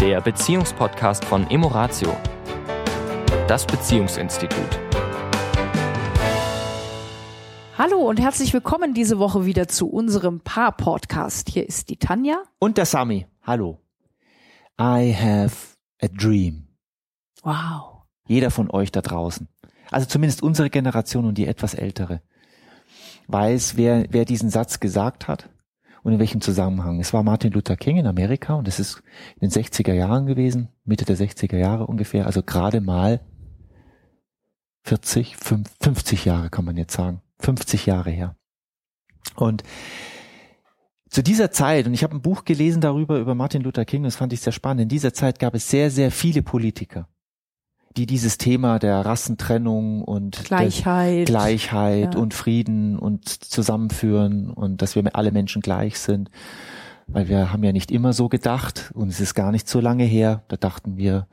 der Beziehungspodcast von Emoratio, das Beziehungsinstitut. Hallo und herzlich willkommen diese Woche wieder zu unserem Paar-Podcast. Hier ist die Tanja. Und der Sami. Hallo. I have a dream. Wow. Jeder von euch da draußen. Also zumindest unsere Generation und die etwas ältere. Weiß, wer, wer diesen Satz gesagt hat und in welchem Zusammenhang. Es war Martin Luther King in Amerika und es ist in den 60er Jahren gewesen, Mitte der 60er Jahre ungefähr, also gerade mal 40, 50 Jahre kann man jetzt sagen. 50 Jahre her. Und zu dieser Zeit, und ich habe ein Buch gelesen darüber, über Martin Luther King, das fand ich sehr spannend, in dieser Zeit gab es sehr, sehr viele Politiker, die dieses Thema der Rassentrennung und Gleichheit, Gleichheit ja. und Frieden und Zusammenführen und dass wir alle Menschen gleich sind, weil wir haben ja nicht immer so gedacht und es ist gar nicht so lange her, da dachten wir,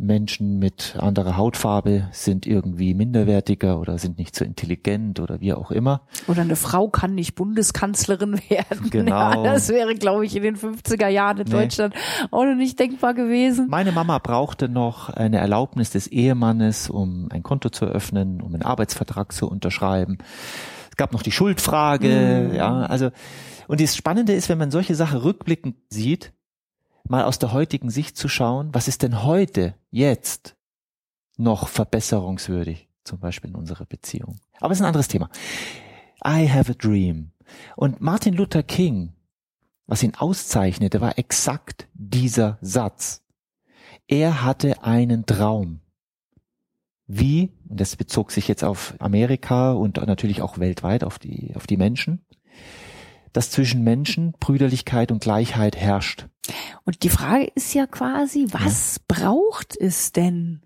Menschen mit anderer Hautfarbe sind irgendwie minderwertiger oder sind nicht so intelligent oder wie auch immer. Oder eine Frau kann nicht Bundeskanzlerin werden. Genau. Ja, das wäre, glaube ich, in den 50er Jahren in nee. Deutschland auch noch nicht denkbar gewesen. Meine Mama brauchte noch eine Erlaubnis des Ehemannes, um ein Konto zu eröffnen, um einen Arbeitsvertrag zu unterschreiben. Es gab noch die Schuldfrage, mhm. ja, also und das Spannende ist, wenn man solche Sachen rückblickend sieht, mal aus der heutigen Sicht zu schauen, was ist denn heute, jetzt noch verbesserungswürdig, zum Beispiel in unserer Beziehung. Aber es ist ein anderes Thema. I have a dream. Und Martin Luther King, was ihn auszeichnete, war exakt dieser Satz. Er hatte einen Traum. Wie, und das bezog sich jetzt auf Amerika und natürlich auch weltweit auf die, auf die Menschen, dass zwischen Menschen Brüderlichkeit und Gleichheit herrscht. Und die Frage ist ja quasi, was ja. braucht es denn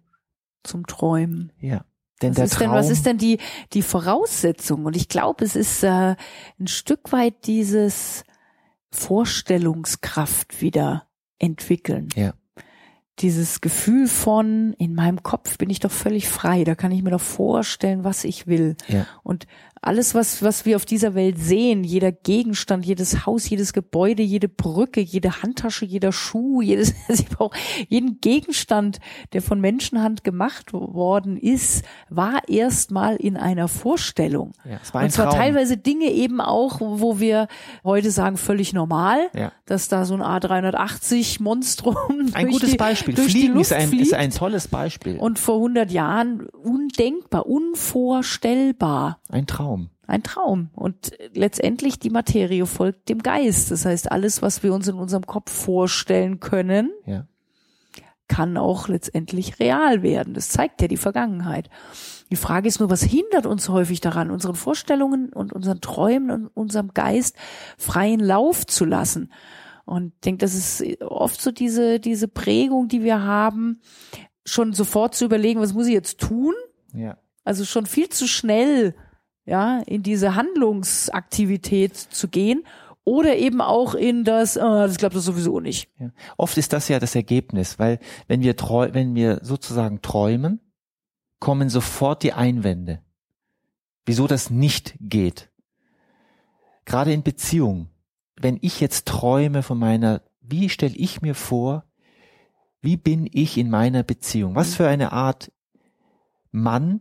zum Träumen? Ja. Denn was, ist Traum, denn, was ist denn die, die Voraussetzung? Und ich glaube, es ist äh, ein Stück weit dieses Vorstellungskraft wieder entwickeln. Ja dieses Gefühl von, in meinem Kopf bin ich doch völlig frei, da kann ich mir doch vorstellen, was ich will. Ja. Und alles, was, was wir auf dieser Welt sehen, jeder Gegenstand, jedes Haus, jedes Gebäude, jede Brücke, jede Handtasche, jeder Schuh, jedes, ich brauche jeden Gegenstand, der von Menschenhand gemacht worden ist, war erstmal in einer Vorstellung. Ja, es war ein Und zwar Traum. teilweise Dinge eben auch, wo wir heute sagen, völlig normal, ja. dass da so ein A380 Monstrum ein gutes die, Beispiel. Durch Fliegen die Luft ist ein, ist ein tolles Beispiel. Und vor 100 Jahren undenkbar, unvorstellbar. Ein Traum. Ein Traum. Und letztendlich die Materie folgt dem Geist. Das heißt, alles, was wir uns in unserem Kopf vorstellen können, ja. kann auch letztendlich real werden. Das zeigt ja die Vergangenheit. Die Frage ist nur, was hindert uns häufig daran, unseren Vorstellungen und unseren Träumen und unserem Geist freien Lauf zu lassen? Und ich denke, das ist oft so diese, diese Prägung, die wir haben, schon sofort zu überlegen, was muss ich jetzt tun? Ja. Also schon viel zu schnell, ja, in diese Handlungsaktivität zu gehen oder eben auch in das, oh, das klappt das sowieso nicht. Ja. Oft ist das ja das Ergebnis, weil wenn wir treu, wenn wir sozusagen träumen, kommen sofort die Einwände, wieso das nicht geht. Gerade in Beziehungen wenn ich jetzt träume von meiner, wie stelle ich mir vor, wie bin ich in meiner Beziehung? Was mhm. für eine Art Mann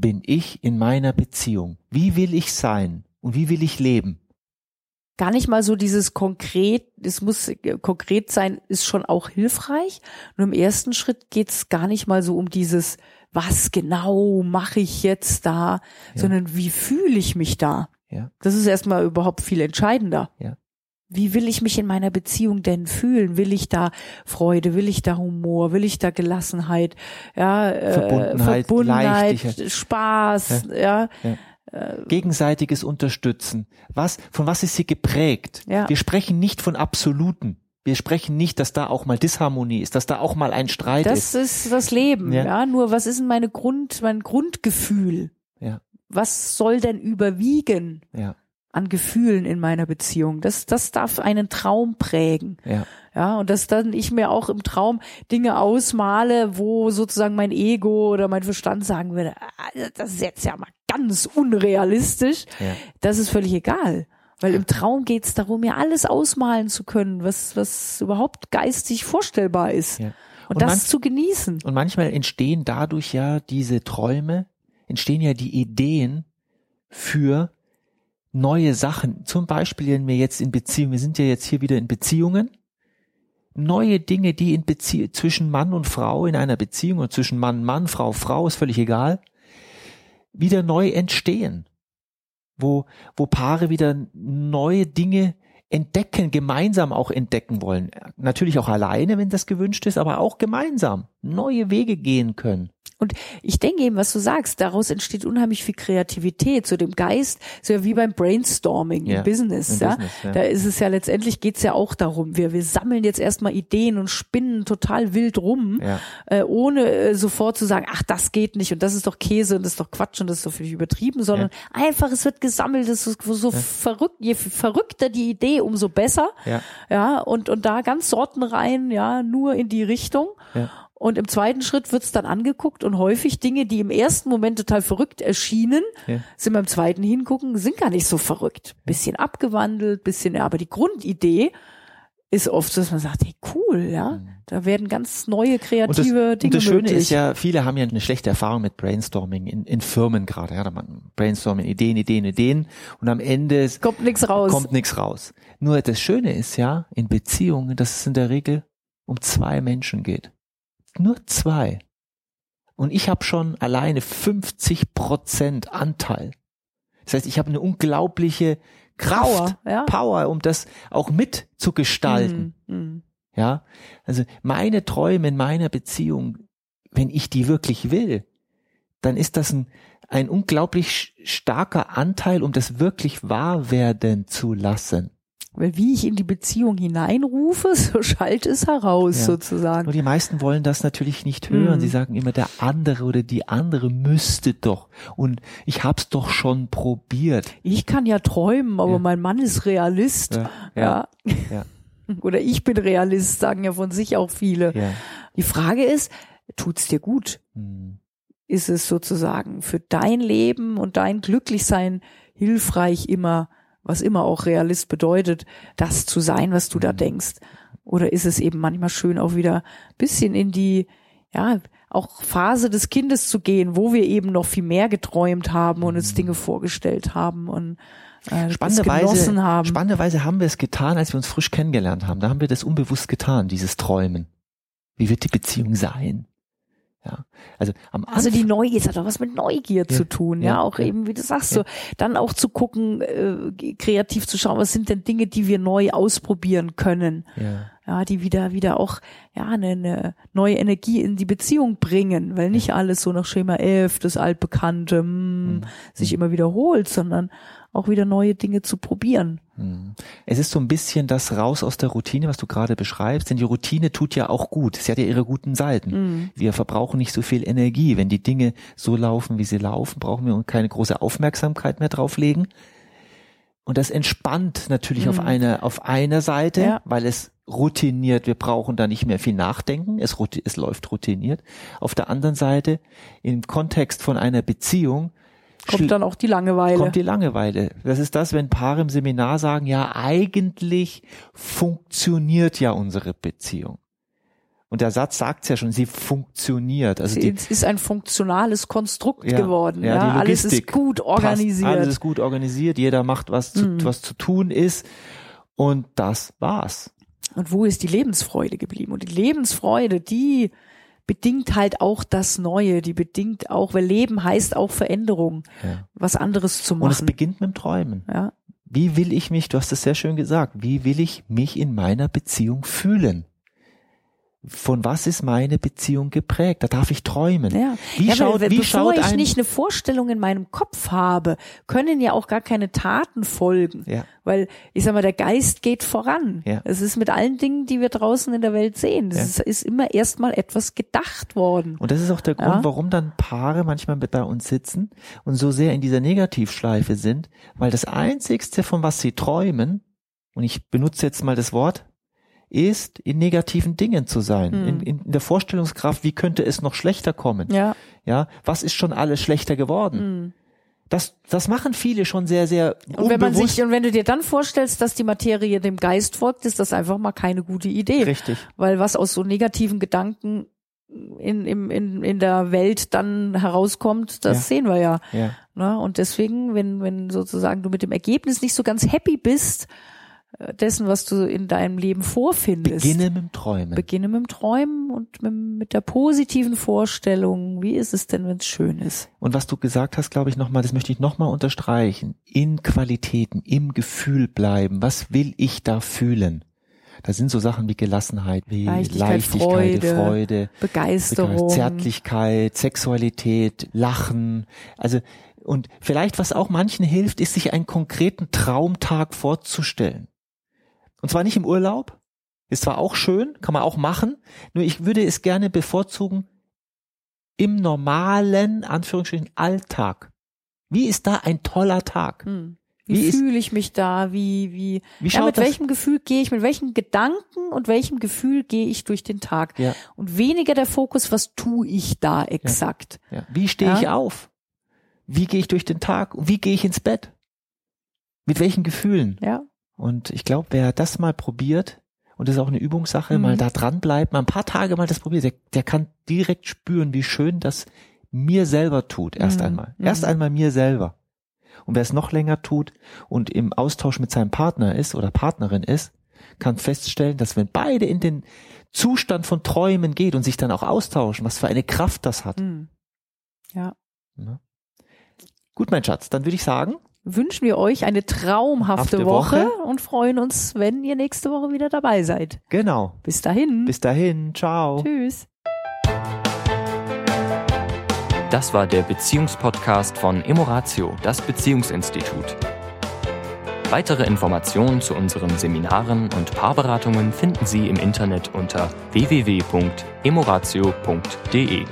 bin ich in meiner Beziehung? Wie will ich sein und wie will ich leben? Gar nicht mal so dieses konkret, es muss konkret sein, ist schon auch hilfreich. Nur im ersten Schritt geht es gar nicht mal so um dieses, was genau mache ich jetzt da, ja. sondern wie fühle ich mich da? Ja. Das ist erstmal überhaupt viel entscheidender. Ja. Wie will ich mich in meiner Beziehung denn fühlen? Will ich da Freude? Will ich da Humor? Will ich da Gelassenheit? Ja, äh, Verbundenheit, Verbundenheit Spaß, ja. ja. ja. Äh, Gegenseitiges Unterstützen. Was, von was ist sie geprägt? Ja. Wir sprechen nicht von Absoluten. Wir sprechen nicht, dass da auch mal Disharmonie ist, dass da auch mal ein Streit das ist. Das ist das Leben, ja. ja. Nur was ist denn meine Grund, mein Grundgefühl? Ja was soll denn überwiegen ja. An Gefühlen in meiner Beziehung? Das, das darf einen Traum prägen. Ja. Ja, und dass dann ich mir auch im Traum Dinge ausmale, wo sozusagen mein Ego oder mein Verstand sagen würde, ah, das ist jetzt ja mal ganz unrealistisch. Ja. Das ist völlig egal. Weil im Traum geht's darum, ja alles ausmalen zu können, was, was überhaupt geistig vorstellbar ist. Ja. Und, Und das man- zu genießen. Und manchmal entstehen dadurch ja diese Träume, entstehen ja die Ideen für neue Sachen. Zum Beispiel, wenn wir jetzt in Beziehungen, wir sind ja jetzt hier wieder in Beziehungen, neue Dinge, die in Bezie zwischen Mann und Frau in einer Beziehung und zwischen Mann, Mann, Frau, Frau, ist völlig egal, wieder neu entstehen. Wo, wo Paare wieder neue Dinge entdecken, gemeinsam auch entdecken wollen. Natürlich auch alleine, wenn das gewünscht ist, aber auch gemeinsam neue Wege gehen können. Und ich denke eben, was du sagst, daraus entsteht unheimlich viel Kreativität. So dem Geist, so wie beim Brainstorming Ja, im Business. im ja? Business, ja. Da ist es ja letztendlich geht's ja auch darum. Wir, wir sammeln jetzt erstmal Ideen und spinnen total wild rum, Ja. äh, ohne äh, sofort zu sagen, ach, das geht nicht und das ist doch Käse und das ist doch Quatsch und das ist doch völlig übertrieben, sondern einfach, es wird gesammelt, es ist so verrückt, je verrückter die Idee, umso besser. Ja. Ja, und, und da ganz sortenrein, ja, nur in die Richtung. Ja. Und im zweiten Schritt wird's dann angeguckt und häufig Dinge, die im ersten Moment total verrückt erschienen, Ja. sind beim zweiten hingucken, sind gar nicht so verrückt. Bisschen abgewandelt, bisschen, ja, aber die Grundidee ist oft so, dass man sagt, hey, cool, ja, da werden ganz neue Mhm. Und das, kreative und Dinge das Schöne möglich. ist ja, viele haben ja eine schlechte Erfahrung mit Brainstorming in, in Firmen gerade. Ja, da man Brainstorming, Ideen, Ideen, Ideen und am Ende Kommt nichts raus. kommt nichts raus. Nur das Schöne ist ja in Beziehungen, dass es in der Regel um zwei Menschen geht. Nur zwei. Und ich habe schon alleine 50 Prozent Anteil. Das heißt, ich habe eine unglaubliche Kraft, Power, ja. Power, um das auch mitzugestalten. Mm, mm. Ja, also meine Träume in meiner Beziehung, wenn ich die wirklich will, dann ist das ein, ein unglaublich starker Anteil, um das wirklich wahr werden zu lassen. Weil wie ich in die Beziehung hineinrufe, so schallt es heraus Ja. sozusagen. Nur die meisten wollen das natürlich nicht hören. Mhm. Sie sagen immer, der andere oder die andere müsste doch. Und ich hab's doch schon probiert. Ich kann ja träumen, aber Ja. mein Mann ist Realist. Ja, Ja. ja. Oder ich bin Realist, sagen ja von sich auch viele. Die Frage ist, tut's dir gut? Hm. Ist es sozusagen für dein Leben und dein Glücklichsein hilfreich immer, was immer auch Realist bedeutet, das zu sein, was du da denkst? Oder ist es eben manchmal schön auch wieder ein bisschen in die, ja, auch Phase des Kindes zu gehen, wo wir eben noch viel mehr geträumt haben und uns Dinge vorgestellt haben und äh, Spannenderweise, haben. spannenderweise haben wir es getan, als wir uns frisch kennengelernt haben. Da haben wir das unbewusst getan, dieses Träumen. Wie wird die Beziehung sein? Ja, also am Also die Neugier, es hat auch was mit Neugier Ja, zu tun, ja, ja, auch eben, wie du sagst, so, dann auch zu gucken, äh, kreativ zu schauen, was sind denn Dinge, die wir neu ausprobieren können, ja. ja, die wieder, wieder auch, ja, eine, eine neue Energie in die Beziehung bringen, weil nicht alles so nach Schema F, das altbekannte, Mhm. mh, sich immer wiederholt, sondern auch wieder neue Dinge zu probieren. Hm. Es ist so ein bisschen das raus aus der Routine, was du gerade beschreibst, denn die Routine tut ja auch gut. Sie hat ja ihre guten Seiten. Mhm. Wir verbrauchen nicht so viel Energie. Wenn die Dinge so laufen, wie sie laufen, brauchen wir keine große Aufmerksamkeit mehr drauflegen. Und das entspannt natürlich auf einer, auf einer Seite. Ja. weil es routiniert, wir brauchen da nicht mehr viel nachdenken, es, es läuft routiniert. Auf der anderen Seite, im Kontext von einer Beziehung, Kommt dann auch die Langeweile. kommt die Langeweile. Das ist das, wenn Paare im Seminar sagen, ja, eigentlich funktioniert ja unsere Beziehung. Und der Satz sagt ja schon, sie funktioniert. Also die, es ist ein funktionales Konstrukt Ja, geworden. ja, Ja, alles ist gut passt. organisiert. Alles ist gut organisiert. Jeder macht, was zu, Mhm. was zu tun ist. Und das war's. Und wo ist die Lebensfreude geblieben? Und die Lebensfreude, die bedingt halt auch das Neue, die bedingt auch, weil Leben heißt auch Veränderung, Ja. was anderes zu Und es machen. beginnt mit dem Träumen. Ja, Wie will ich mich, du hast es sehr schön gesagt, wie will ich mich in meiner Beziehung fühlen? Von was ist meine Beziehung geprägt? Da darf ich träumen. ja. Wie ja, schaut, weil, wie bevor schaut ich nicht eine Vorstellung in meinem Kopf habe, können ja auch gar keine Taten folgen. Ja. Weil, ich sag mal, der Geist geht voran. Ja. Es ist mit allen Dingen, die wir draußen in der Welt sehen. Es Ja. ist, ist immer erstmal etwas gedacht worden. Und das ist auch der Grund, Ja. warum dann Paare manchmal bei uns sitzen und so sehr in dieser Negativschleife sind, weil das Einzigste, von was sie träumen, und ich benutze jetzt mal das Wort, ist, in negativen Dingen zu sein. In, in der Vorstellungskraft, wie könnte es noch schlechter kommen? Ja. Ja, was ist schon alles schlechter geworden? Mhm. Das, das machen viele schon sehr, sehr Und wenn man unbewusst. sich, und wenn du dir dann vorstellst, dass die Materie dem Geist folgt, ist das einfach mal keine gute Idee. Richtig. Weil was aus so negativen Gedanken in, in, in, in der Welt dann herauskommt, das Ja. sehen wir ja. Ja. Ne? Und deswegen, wenn, wenn sozusagen du mit dem Ergebnis nicht so ganz happy bist, dessen, was du in deinem Leben vorfindest. Beginne mit dem Träumen. Beginne mit dem Träumen und mit, mit der positiven Vorstellung. Wie ist es denn, wenn es schön ist? Und was du gesagt hast, glaube ich, nochmal, das möchte ich nochmal unterstreichen. In Qualitäten, im Gefühl bleiben. Was will ich da fühlen? Da sind so Sachen wie Gelassenheit, wie Leichtigkeit, Leichtigkeit, Freude, Freude, Begeisterung. Zärtlichkeit, Sexualität, Lachen. Also, und vielleicht, was auch manchen hilft, ist, sich einen konkreten Traumtag vorzustellen. Und zwar nicht im Urlaub. Ist zwar auch schön, kann man auch machen. Nur ich würde es gerne bevorzugen im normalen, Anführungsstrichen, Alltag. Wie ist da ein toller Tag? Hm. Wie Wie, fühle ich mich da? Wie, wie, Wie ja, mit welchem Gefühl gehe ich, mit welchen Gedanken und welchem Gefühl gehe ich durch den Tag? Ja. Und weniger der Fokus, was tue ich da exakt? Ja. Wie stehe ich auf? Wie gehe ich durch den Tag? Und wie gehe ich ins Bett? Mit welchen Gefühlen? Ja. Und ich glaube, wer das mal probiert, und das ist auch eine Übungssache, Mhm. mal da dran bleibt, mal ein paar Tage mal das probiert, der, der kann direkt spüren, wie schön das mir selber tut, erst Mhm. einmal. Mhm. Erst einmal mir selber. Und wer es noch länger tut und im Austausch mit seinem Partner ist oder Partnerin ist, kann feststellen, dass wenn beide in den Zustand von Träumen geht und sich dann auch austauschen, was für eine Kraft das hat. Hm. Ja. Ne? Gut, mein Schatz, dann würde ich sagen, Wünschen wir euch eine traumhafte Hafte Woche, Woche. und freuen uns, wenn ihr nächste Woche wieder dabei seid. genau. Bis dahin. Bis dahin, ciao. Tschüss. Das war der Beziehungspodcast von Emoratio, das Beziehungsinstitut. Weitere Informationen zu unseren Seminaren und Paarberatungen finden Sie im Internet unter www.emoratio.de.